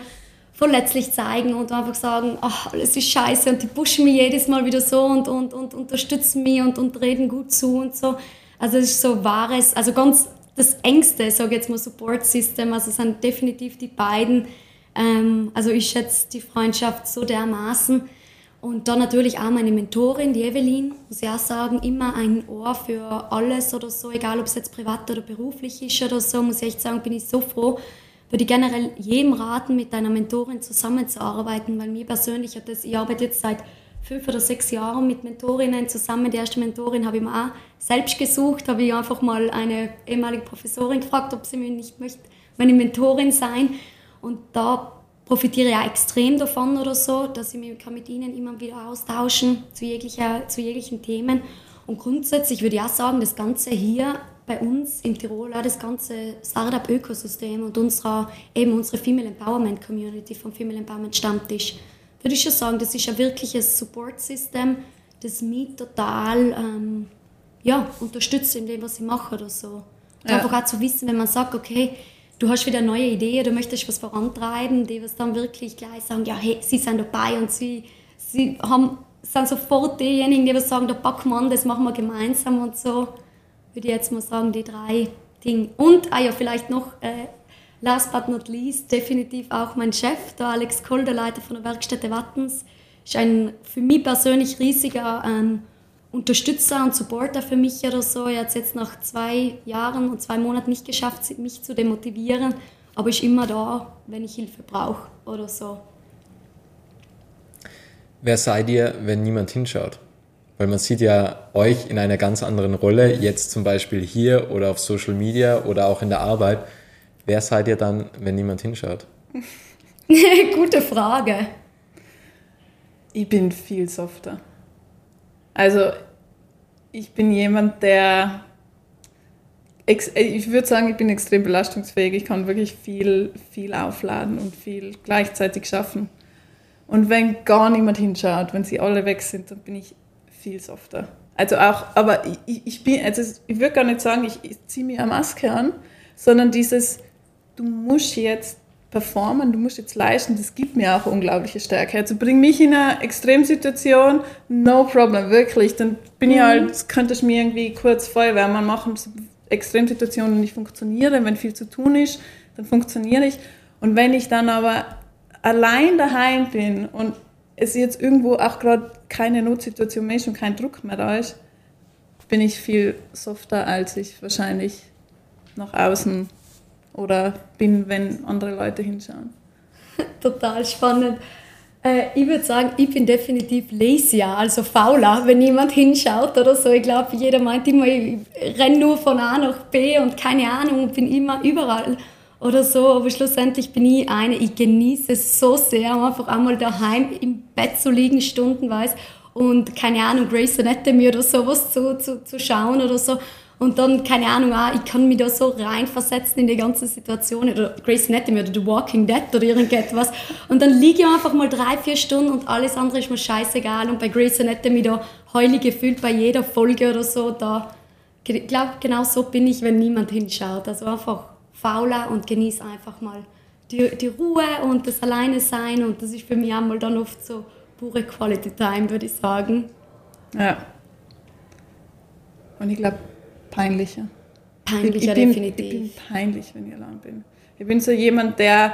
verletzlich zeigen und einfach sagen, ach, alles ist scheiße und die pushen mich jedes Mal wieder so und, und, und unterstützen mich und, und reden gut zu und so. Also es ist so wahres, also ganz das engste, sage jetzt mal, Support System. Also sind definitiv die beiden. Ähm, also ich schätze die Freundschaft so dermaßen. Und dann natürlich auch meine Mentorin, die Evelyn, muss ich auch sagen, immer ein Ohr für alles oder so, egal ob es jetzt privat oder beruflich ist oder so, muss ich echt sagen, bin ich so froh, würde ich generell jedem raten, mit einer Mentorin zusammenzuarbeiten, weil mir persönlich hat das, ich arbeite jetzt seit fünf oder sechs Jahren mit Mentorinnen zusammen. Die erste Mentorin habe ich mir auch selbst gesucht, habe ich einfach mal eine ehemalige Professorin gefragt, ob sie mir nicht möchte, meine Mentorin sein. Und da profitiere ich auch extrem davon oder so, dass ich mich mit ihnen immer wieder austauschen zu, jeglicher, zu jeglichen Themen. Und grundsätzlich würde ich auch sagen, das Ganze hier bei uns in Tirol, auch das ganze Startup-Ökosystem und unserer, eben unsere Female Empowerment Community vom Female Empowerment Stammtisch, würde ich schon sagen, das ist ein wirkliches Support-System, das mich total ähm, ja, unterstützt in dem, was ich mache oder so. Ja. Einfach auch zu wissen, wenn man sagt, okay, du hast wieder eine neue Idee, du möchtest was vorantreiben, die was dann wirklich gleich sagen, ja, hey, sie sind dabei und sie, sie haben, sind sofort diejenigen, die was sagen, da packen wir an, das machen wir gemeinsam und so. Würde ich jetzt mal sagen, die drei Dinge. Und, ah ja, vielleicht noch, äh, last but not least, definitiv auch mein Chef, der Alex Koll, der Leiter von der Werkstätte Wattens, ist ein für mich persönlich riesiger ähm, Unterstützer und Supporter für mich oder so. Er hat es jetzt nach zwei Jahren und zwei Monaten nicht geschafft, mich zu demotivieren, aber ist immer da, wenn ich Hilfe brauche oder so. Wer seid ihr, wenn niemand hinschaut? Weil man sieht ja euch in einer ganz anderen Rolle, jetzt zum Beispiel hier oder auf Social Media oder auch in der Arbeit. Wer seid ihr dann, wenn niemand hinschaut? (laughs) Gute Frage. Ich bin viel softer. Also ich bin jemand, der ich würde sagen, ich bin extrem belastungsfähig. Ich kann wirklich viel, viel aufladen und viel gleichzeitig schaffen. Und wenn gar niemand hinschaut, wenn sie alle weg sind, dann bin ich viel softer. Also auch, aber ich, ich bin, also ich würde gar nicht sagen, ich, ich ziehe mir eine Maske an, sondern dieses, du musst jetzt performen, du musst jetzt leisten, das gibt mir auch unglaubliche Stärke. Also bring mich in eine Extremsituation, no problem, wirklich. Dann bin mhm. ich halt, könnte ich mir irgendwie kurz Feuerwehrmann machen, Extremsituationen nicht funktionieren, wenn viel zu tun ist, dann funktioniere ich. Und wenn ich dann aber allein daheim bin und es jetzt irgendwo auch gerade keine Notsituation mehr ist und kein Druck mehr da ist, bin ich viel softer, als ich wahrscheinlich nach außen oder bin, wenn andere Leute hinschauen. (laughs) Total spannend. Äh, ich würde sagen, ich bin definitiv lazier, also fauler, wenn jemand hinschaut oder so. Ich glaube, jeder meint immer, ich renne nur von A nach B und keine Ahnung und bin immer überall oder so. Aber schlussendlich bin ich eine, ich genieße es so sehr, einfach einmal daheim im Bett zu liegen, stundenweise und keine Ahnung, Grey's Anatomy oder sowas zu, zu, zu schauen oder so. Und dann, keine Ahnung, ah, ich kann mich da so reinversetzen in die ganze Situation. Oder Grace Anatomy oder The Walking Dead oder irgendetwas. Und dann liege ich einfach mal drei, vier Stunden und alles andere ist mir scheißegal. Und bei Grace Anatomy da heule gefühlt bei jeder Folge oder so. Da, ich glaube, genau so bin ich, wenn niemand hinschaut. Also einfach fauler und genieße einfach mal die, die Ruhe und das Alleine sein. Und das ist für mich einmal dann oft so pure Quality Time, würde ich sagen. Ja. Und ich glaube, peinlicher. Peinlicher, ich bin, definitiv. Ich bin peinlich, wenn ich allein bin. Ich bin so jemand, der,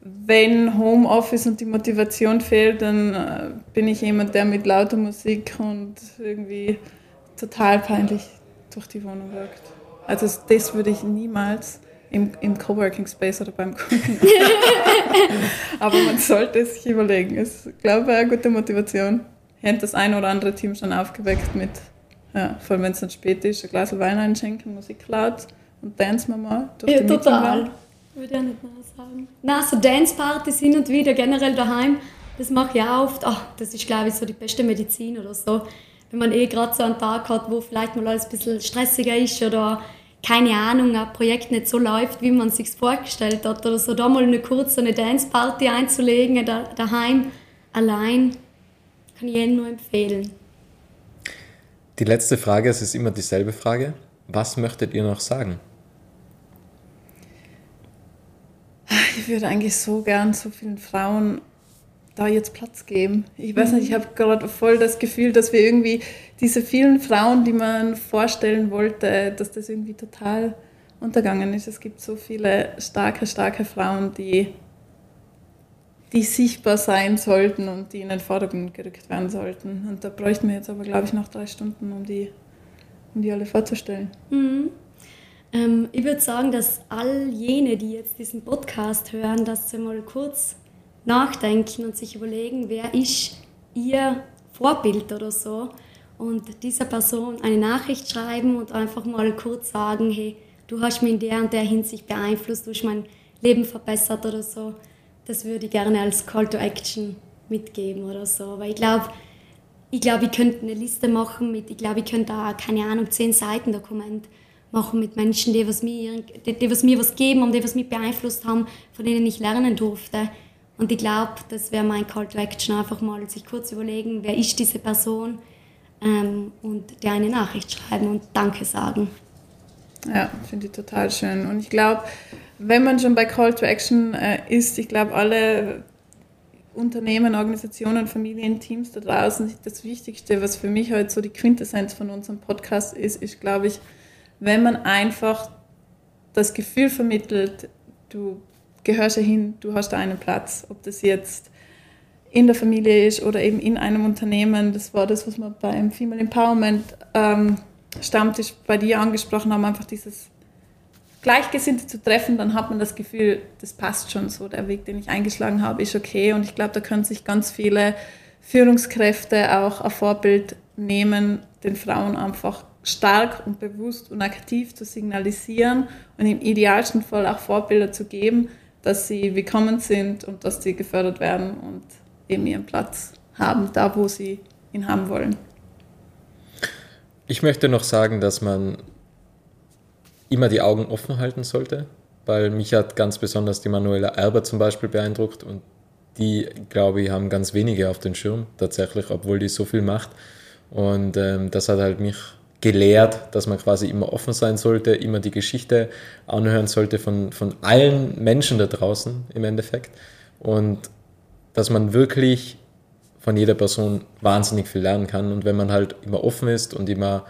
wenn Homeoffice und die Motivation fehlt, dann äh, bin ich jemand, der mit lauter Musik und irgendwie total peinlich durch die Wohnung wirkt. Also das würde ich niemals im, im Coworking Space oder beim Kunden. (laughs) Aber man sollte es sich überlegen. Es ist, glaube ich, eine gute Motivation. Habe das ein oder andere Team schon aufgeweckt mit ja, vor allem wenn es dann spät ist, ein Glas Wein einschenken, Musik laut und dance wir mal durch ja, die total. Würde ich nicht mehr sagen. Nein, so Dance-Partys hin und wieder, generell daheim, das mache ich auch oft. Ach, das ist, glaube ich, so die beste Medizin oder so. Wenn man eh gerade so einen Tag hat, wo vielleicht mal alles ein bisschen stressiger ist oder keine Ahnung, ein Projekt nicht so läuft, wie man es sich vorgestellt hat oder so, da mal eine kurze eine Dance-Party einzulegen, da, daheim, allein, kann ich jedem nur empfehlen. Die letzte Frage, es ist immer dieselbe Frage. Was möchtet ihr noch sagen? Ich würde eigentlich so gern so vielen Frauen da jetzt Platz geben. Ich weiß nicht, ich habe gerade voll das Gefühl, dass wir irgendwie diese vielen Frauen, die man vorstellen wollte, dass das irgendwie total untergangen ist. Es gibt so viele starke, starke Frauen, die die sichtbar sein sollten und die in den Vordergrund gerückt werden sollten. Und da bräuchten wir jetzt aber, glaube ich, noch drei Stunden, um die, um die alle vorzustellen. Mhm. Ähm, ich würde sagen, dass all jene, die jetzt diesen Podcast hören, dass sie mal kurz nachdenken und sich überlegen, wer ist ihr Vorbild oder so. Und dieser Person eine Nachricht schreiben und einfach mal kurz sagen, hey, du hast mich in der und der Hinsicht beeinflusst, du hast mein Leben verbessert oder so das würde ich gerne als Call to Action mitgeben oder so. Weil ich glaube, ich glaube, ich könnte eine Liste machen mit, ich glaube, ich könnte da, keine Ahnung, zehn Seiten Dokument machen mit Menschen, die was, mir, die, die was mir was geben und die was mich beeinflusst haben, von denen ich lernen durfte. Und ich glaube, das wäre mein Call to Action, einfach mal sich kurz überlegen, wer ist diese Person ähm, und dir eine Nachricht schreiben und Danke sagen. Ja, finde ich total schön. Und ich glaube, wenn man schon bei Call to Action äh, ist, ich glaube, alle Unternehmen, Organisationen, Familien, Teams da draußen, das Wichtigste, was für mich heute so die Quintessenz von unserem Podcast ist, ist, glaube ich, wenn man einfach das Gefühl vermittelt, du gehörst ja hin, du hast da einen Platz, ob das jetzt in der Familie ist oder eben in einem Unternehmen. Das war das, was wir beim Female Empowerment ähm, Stammtisch bei dir angesprochen haben, einfach dieses Gleichgesinnte zu treffen, dann hat man das Gefühl, das passt schon so, der Weg, den ich eingeschlagen habe, ist okay. Und ich glaube, da können sich ganz viele Führungskräfte auch ein Vorbild nehmen, den Frauen einfach stark und bewusst und aktiv zu signalisieren und im idealsten Fall auch Vorbilder zu geben, dass sie willkommen sind und dass sie gefördert werden und eben ihren Platz haben, da wo sie ihn haben wollen. Ich möchte noch sagen, dass man immer die Augen offen halten sollte, weil mich hat ganz besonders die Manuela Erber zum Beispiel beeindruckt und die, glaube ich, haben ganz wenige auf den Schirm tatsächlich, obwohl die so viel macht. Und ähm, das hat halt mich gelehrt, dass man quasi immer offen sein sollte, immer die Geschichte anhören sollte von, von allen Menschen da draußen im Endeffekt. Und dass man wirklich von jeder Person wahnsinnig viel lernen kann. Und wenn man halt immer offen ist und immer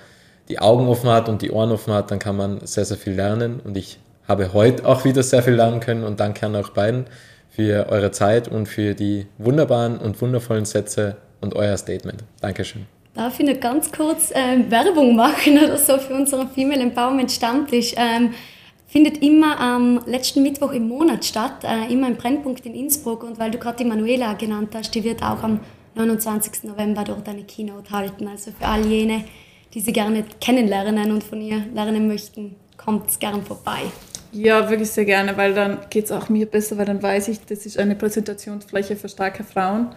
die Augen offen hat und die Ohren offen hat, dann kann man sehr, sehr viel lernen. Und ich habe heute auch wieder sehr viel lernen können und danke an euch beiden für eure Zeit und für die wunderbaren und wundervollen Sätze und euer Statement. Dankeschön. Darf ich noch ganz kurz ähm, Werbung machen (laughs) oder so für unseren Female Empowerment Stammtisch? Ähm, findet immer am letzten Mittwoch im Monat statt, äh, immer im Brennpunkt in Innsbruck. Und weil du gerade die Manuela genannt hast, die wird auch am 29. November dort eine Keynote halten. Also für all jene, die sie gerne kennenlernen und von ihr lernen möchten, kommt gern vorbei. Ja, wirklich sehr gerne, weil dann geht es auch mir besser, weil dann weiß ich, das ist eine Präsentationsfläche für starke Frauen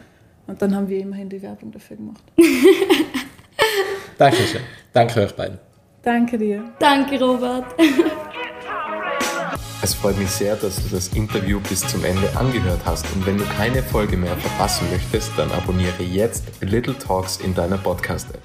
und dann haben wir immerhin die Werbung dafür gemacht. (laughs) Dankeschön. Danke euch beiden. Danke dir. Danke, Robert. Es freut mich sehr, dass du das Interview bis zum Ende angehört hast und wenn du keine Folge mehr verpassen möchtest, dann abonniere jetzt Little Talks in deiner Podcast-App.